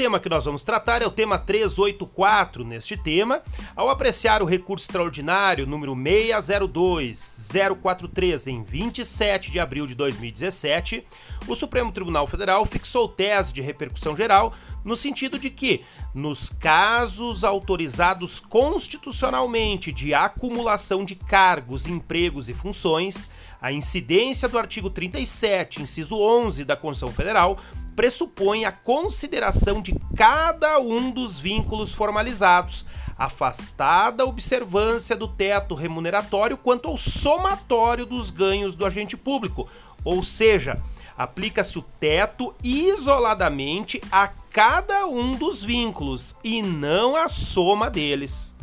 tema que nós vamos tratar é o tema 384. Neste tema, ao apreciar o recurso extraordinário número 602-043 em 27 de abril de 2017, o Supremo Tribunal Federal fixou tese de repercussão geral no sentido de que, nos casos autorizados constitucionalmente de acumulação de cargos, empregos e funções, a incidência do artigo 37, inciso 11 da Constituição Federal pressupõe a consideração de cada um dos vínculos formalizados, afastada a observância do teto remuneratório quanto ao somatório dos ganhos do agente público, ou seja, aplica-se o teto isoladamente a cada um dos vínculos e não a soma deles.